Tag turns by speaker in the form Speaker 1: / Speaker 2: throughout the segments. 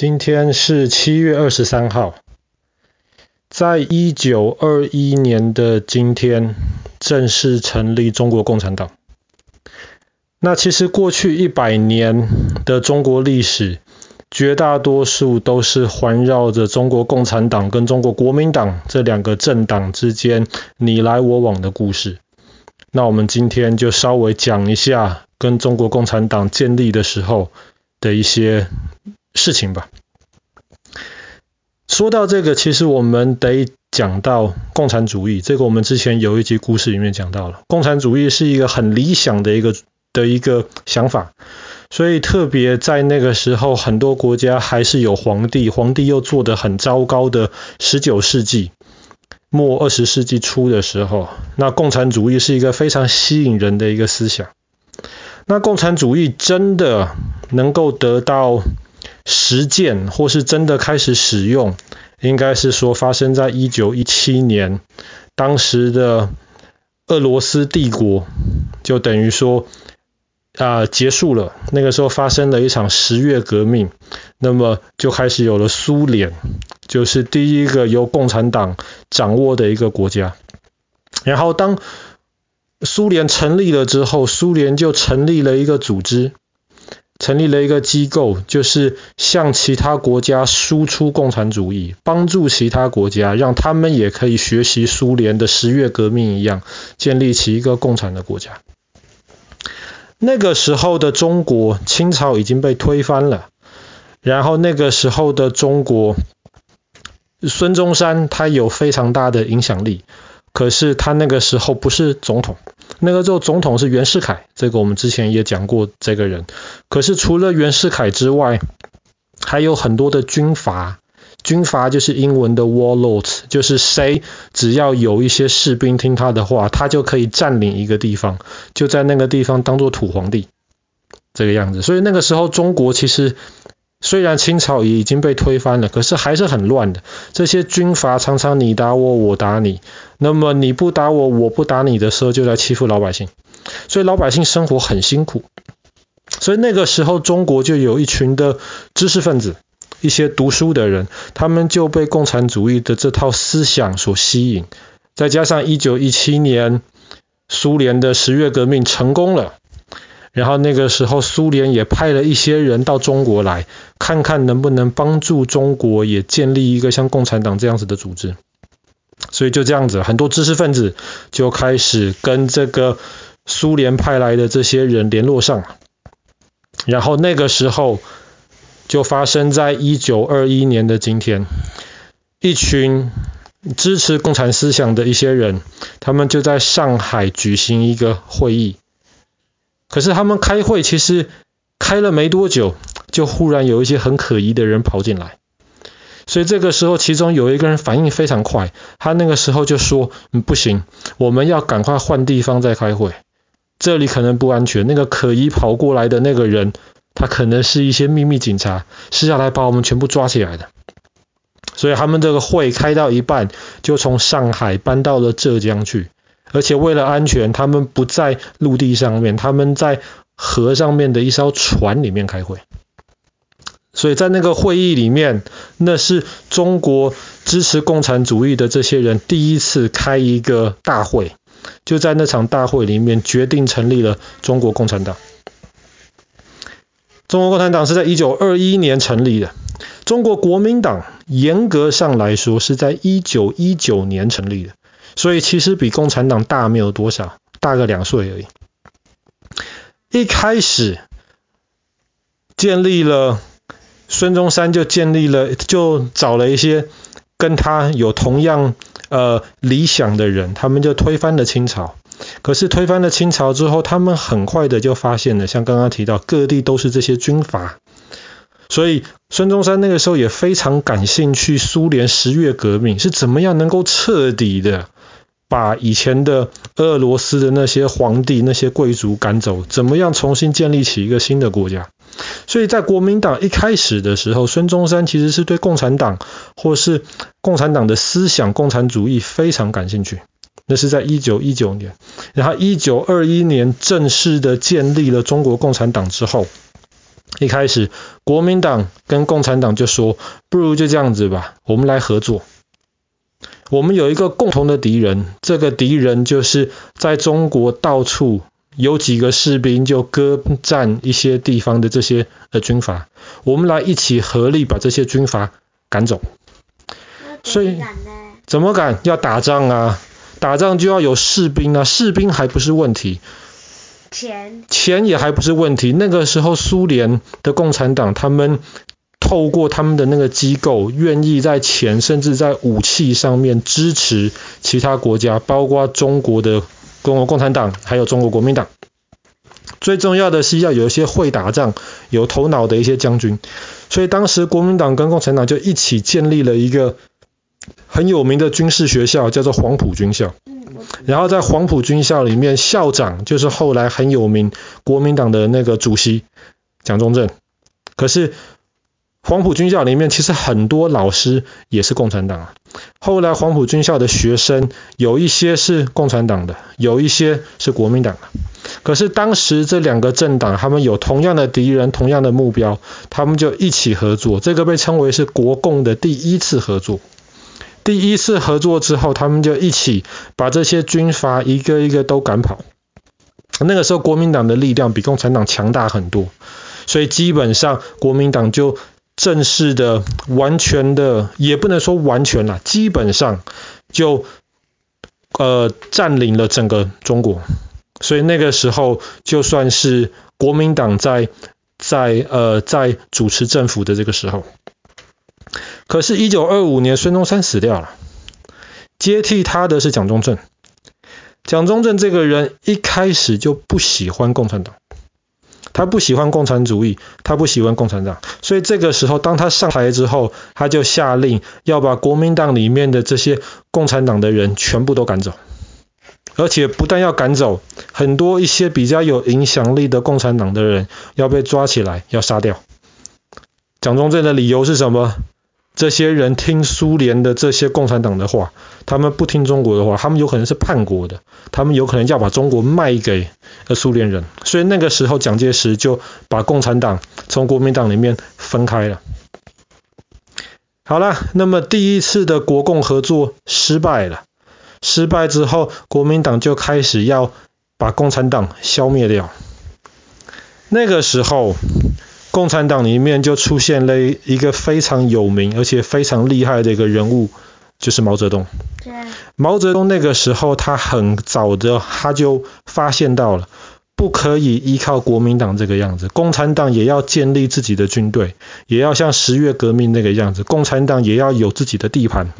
Speaker 1: 今天是七月二十三号，在一九二一年的今天，正式成立中国共产党。那其实过去一百年的中国历史，绝大多数都是环绕着中国共产党跟中国国民党这两个政党之间你来我往的故事。那我们今天就稍微讲一下跟中国共产党建立的时候的一些事情吧。说到这个，其实我们得讲到共产主义。这个我们之前有一集故事里面讲到了，共产主义是一个很理想的一个的一个想法，所以特别在那个时候，很多国家还是有皇帝，皇帝又做得很糟糕的十九世纪末二十世纪初的时候，那共产主义是一个非常吸引人的一个思想。那共产主义真的能够得到实践，或是真的开始使用，应该是说发生在一九一七年，当时的俄罗斯帝国就等于说啊、结束了。那个时候发生了一场十月革命，那么就开始有了苏联，就是第一个由共产党掌握的一个国家。然后当苏联成立了之后，苏联就成立了一个组织，成立了一个机构，就是向其他国家输出共产主义，帮助其他国家，让他们也可以学习苏联的十月革命一样，建立起一个共产的国家。那个时候的中国，清朝已经被推翻了，然后那个时候的中国，孙中山他有非常大的影响力。可是他那个时候不是总统，那个时候总统是袁世凯，这个我们之前也讲过这个人。可是除了袁世凯之外，还有很多的军阀，军阀就是英文的 warlords，就是谁只要有一些士兵听他的话，他就可以占领一个地方，就在那个地方当做土皇帝，这个样子。所以那个时候中国其实。虽然清朝也已经被推翻了，可是还是很乱的。这些军阀常常你打我，我打你。那么你不打我，我不打你的时候，就来欺负老百姓。所以老百姓生活很辛苦。所以那个时候，中国就有一群的知识分子，一些读书的人，他们就被共产主义的这套思想所吸引。再加上一九一七年苏联的十月革命成功了。然后那个时候，苏联也派了一些人到中国来，看看能不能帮助中国也建立一个像共产党这样子的组织。所以就这样子，很多知识分子就开始跟这个苏联派来的这些人联络上。然后那个时候，就发生在一九二一年的今天，一群支持共产思想的一些人，他们就在上海举行一个会议。可是他们开会其实开了没多久，就忽然有一些很可疑的人跑进来。所以这个时候，其中有一个人反应非常快，他那个时候就说：“嗯，不行，我们要赶快换地方再开会，这里可能不安全。那个可疑跑过来的那个人，他可能是一些秘密警察，是要来把我们全部抓起来的。”所以他们这个会开到一半，就从上海搬到了浙江去。而且为了安全，他们不在陆地上面，他们在河上面的一艘船里面开会。所以在那个会议里面，那是中国支持共产主义的这些人第一次开一个大会，就在那场大会里面决定成立了中国共产党。中国共产党是在一九二一年成立的，中国国民党严格上来说是在一九一九年成立的。所以其实比共产党大没有多少，大个两岁而已。一开始建立了，孙中山就建立了，就找了一些跟他有同样呃理想的人，他们就推翻了清朝。可是推翻了清朝之后，他们很快的就发现了，像刚刚提到，各地都是这些军阀。所以孙中山那个时候也非常感兴趣，苏联十月革命是怎么样能够彻底的。把以前的俄罗斯的那些皇帝、那些贵族赶走，怎么样重新建立起一个新的国家？所以在国民党一开始的时候，孙中山其实是对共产党或是共产党的思想、共产主义非常感兴趣。那是在一九一九年，然后一九二一年正式的建立了中国共产党之后，一开始国民党跟共产党就说，不如就这样子吧，我们来合作。我们有一个共同的敌人，这个敌人就是在中国到处有几个士兵就割占一些地方的这些呃军阀，我们来一起合力把这些军阀赶走。所以怎么赶？要打仗啊！打仗就要有士兵啊！士兵还不是问题，钱钱也还不是问题。那个时候苏联的共产党他们。透过他们的那个机构，愿意在钱甚至在武器上面支持其他国家，包括中国的中国共产党，还有中国国民党。最重要的是要有一些会打仗、有头脑的一些将军。所以当时国民党跟共产党就一起建立了一个很有名的军事学校，叫做黄埔军校。然后在黄埔军校里面，校长就是后来很有名国民党的那个主席蒋中正。可是。黄埔军校里面其实很多老师也是共产党啊。后来黄埔军校的学生有一些是共产党的，有一些是国民党的。可是当时这两个政党他们有同样的敌人、同样的目标，他们就一起合作。这个被称为是国共的第一次合作。第一次合作之后，他们就一起把这些军阀一个一个都赶跑。那个时候国民党的力量比共产党强大很多，所以基本上国民党就。正式的、完全的，也不能说完全啦，基本上就呃占领了整个中国。所以那个时候，就算是国民党在在呃在主持政府的这个时候，可是，一九二五年孙中山死掉了，接替他的是蒋中正。蒋中正这个人一开始就不喜欢共产党。他不喜欢共产主义，他不喜欢共产党，所以这个时候，当他上台之后，他就下令要把国民党里面的这些共产党的人全部都赶走，而且不但要赶走，很多一些比较有影响力的共产党的人要被抓起来，要杀掉。蒋中正的理由是什么？这些人听苏联的这些共产党的话，他们不听中国的话，他们有可能是叛国的，他们有可能要把中国卖给苏联人，所以那个时候蒋介石就把共产党从国民党里面分开了。好了，那么第一次的国共合作失败了，失败之后，国民党就开始要把共产党消灭掉。那个时候。共产党里面就出现了一个非常有名而且非常厉害的一个人物，就是毛泽东。对。毛泽东那个时候他很早的他就发现到了，不可以依靠国民党这个样子，共产党也要建立自己的军队，也要像十月革命那个样子，共产党也要有自己的地盘。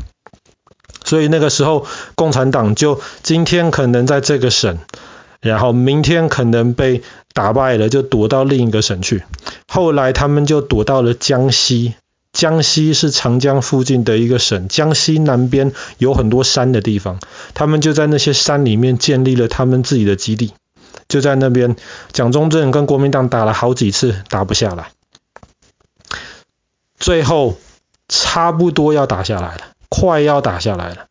Speaker 1: 所以那个时候共产党就今天可能在这个省。然后明天可能被打败了，就躲到另一个省去。后来他们就躲到了江西，江西是长江附近的一个省，江西南边有很多山的地方，他们就在那些山里面建立了他们自己的基地。就在那边，蒋中正跟国民党打了好几次，打不下来，最后差不多要打下来了，快要打下来了。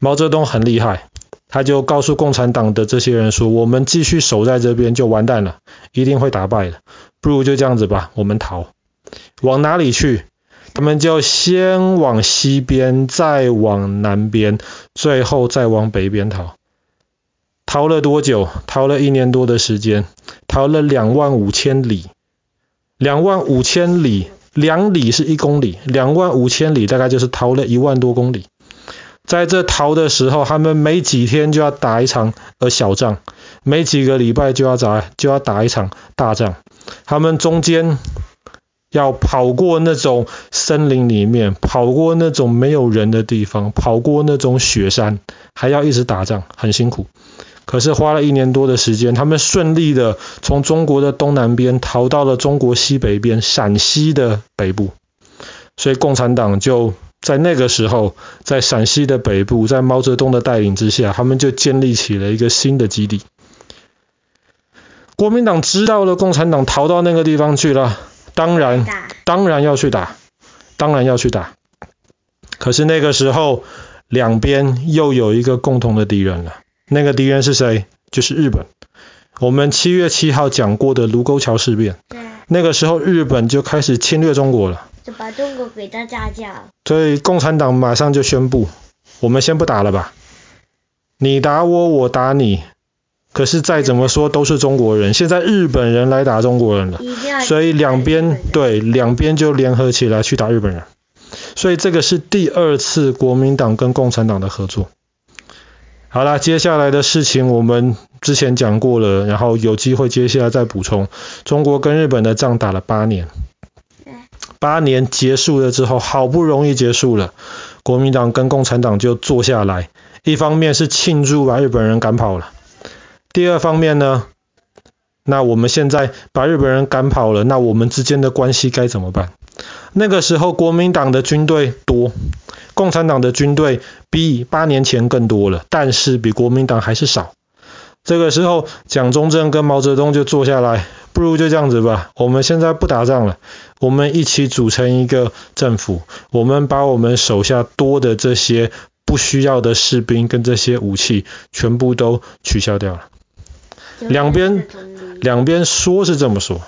Speaker 1: 毛泽东很厉害。他就告诉共产党的这些人说：“我们继续守在这边就完蛋了，一定会打败的。不如就这样子吧，我们逃。往哪里去？他们就先往西边，再往南边，最后再往北边逃。逃了多久？逃了一年多的时间，逃了两万五千里。两万五千里，两里是一公里，两万五千里大概就是逃了一万多公里。”在这逃的时候，他们每几天就要打一场呃小仗，每几个礼拜就要打就要打一场大仗。他们中间要跑过那种森林里面，跑过那种没有人的地方，跑过那种雪山，还要一直打仗，很辛苦。可是花了一年多的时间，他们顺利的从中国的东南边逃到了中国西北边，陕西的北部。所以共产党就。在那个时候，在陕西的北部，在毛泽东的带领之下，他们就建立起了一个新的基地。国民党知道了共产党逃到那个地方去了，当然，当然要去打，当然要去打。可是那个时候，两边又有一个共同的敌人了。那个敌人是谁？就是日本。我们七月七号讲过的卢沟桥事变。那个时候日本就开始侵略中国了，
Speaker 2: 就把中国给他炸掉。
Speaker 1: 所以共产党马上就宣布，我们先不打了吧，你打我，我打你。可是再怎么说都是中国人，现在日本人来打中国人了，所以两边对两边就联合起来去打日本人，所以这个是第二次国民党跟共产党的合作。好了，接下来的事情我们之前讲过了，然后有机会接下来再补充。中国跟日本的仗打了八年，八年结束了之后，好不容易结束了，国民党跟共产党就坐下来，一方面是庆祝把日本人赶跑了。第二方面呢，那我们现在把日本人赶跑了，那我们之间的关系该怎么办？那个时候国民党的军队多，共产党的军队比八年前更多了，但是比国民党还是少。这个时候，蒋中正跟毛泽东就坐下来，不如就这样子吧，我们现在不打仗了，我们一起组成一个政府，我们把我们手下多的这些不需要的士兵跟这些武器全部都取消掉了。两边两边说是这么说，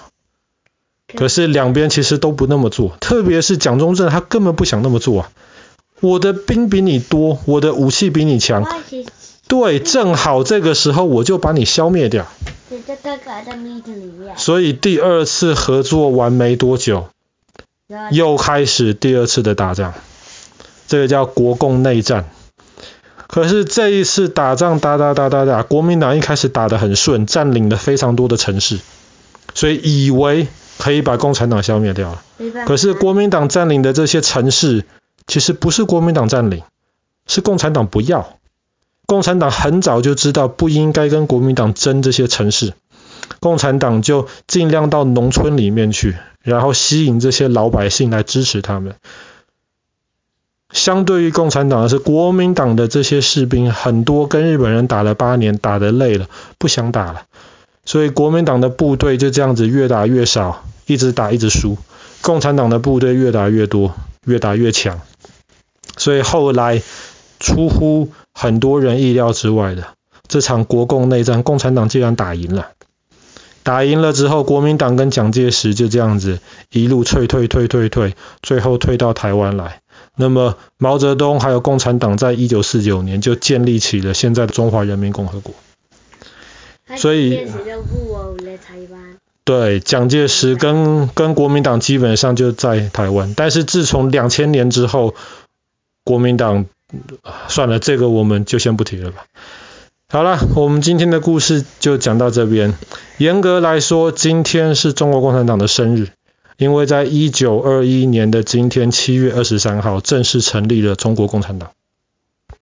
Speaker 1: 可是两边其实都不那么做，特别是蒋中正他根本不想那么做啊！我的兵比你多，我的武器比你强，对，正好这个时候我就把你消灭掉。所以第二次合作完没多久，又开始第二次的打仗，这个叫国共内战。可是这一次打仗打打打打打，国民党一开始打得很顺，占领了非常多的城市，所以以为可以把共产党消灭掉了。可是国民党占领的这些城市，其实不是国民党占领，是共产党不要。共产党很早就知道不应该跟国民党争这些城市，共产党就尽量到农村里面去，然后吸引这些老百姓来支持他们。相对于共产党的是，国民党的这些士兵很多跟日本人打了八年，打得累了，不想打了，所以国民党的部队就这样子越打越少，一直打一直输。共产党的部队越打越多，越打越强。所以后来出乎很多人意料之外的，这场国共内战，共产党竟然打赢了。打赢了之后，国民党跟蒋介石就这样子一路退退退退退，最后退到台湾来。那么毛泽东还有共产党在一九四九年就建立起了现在的中华人民共和国。所以，对，蒋介石跟跟国民党基本上就在台湾，但是自从两千年之后，国民党算了，这个我们就先不提了吧。好了，我们今天的故事就讲到这边。严格来说，今天是中国共产党的生日。因为在一九二一年的今天，七月二十三号，正式成立了中国共产党。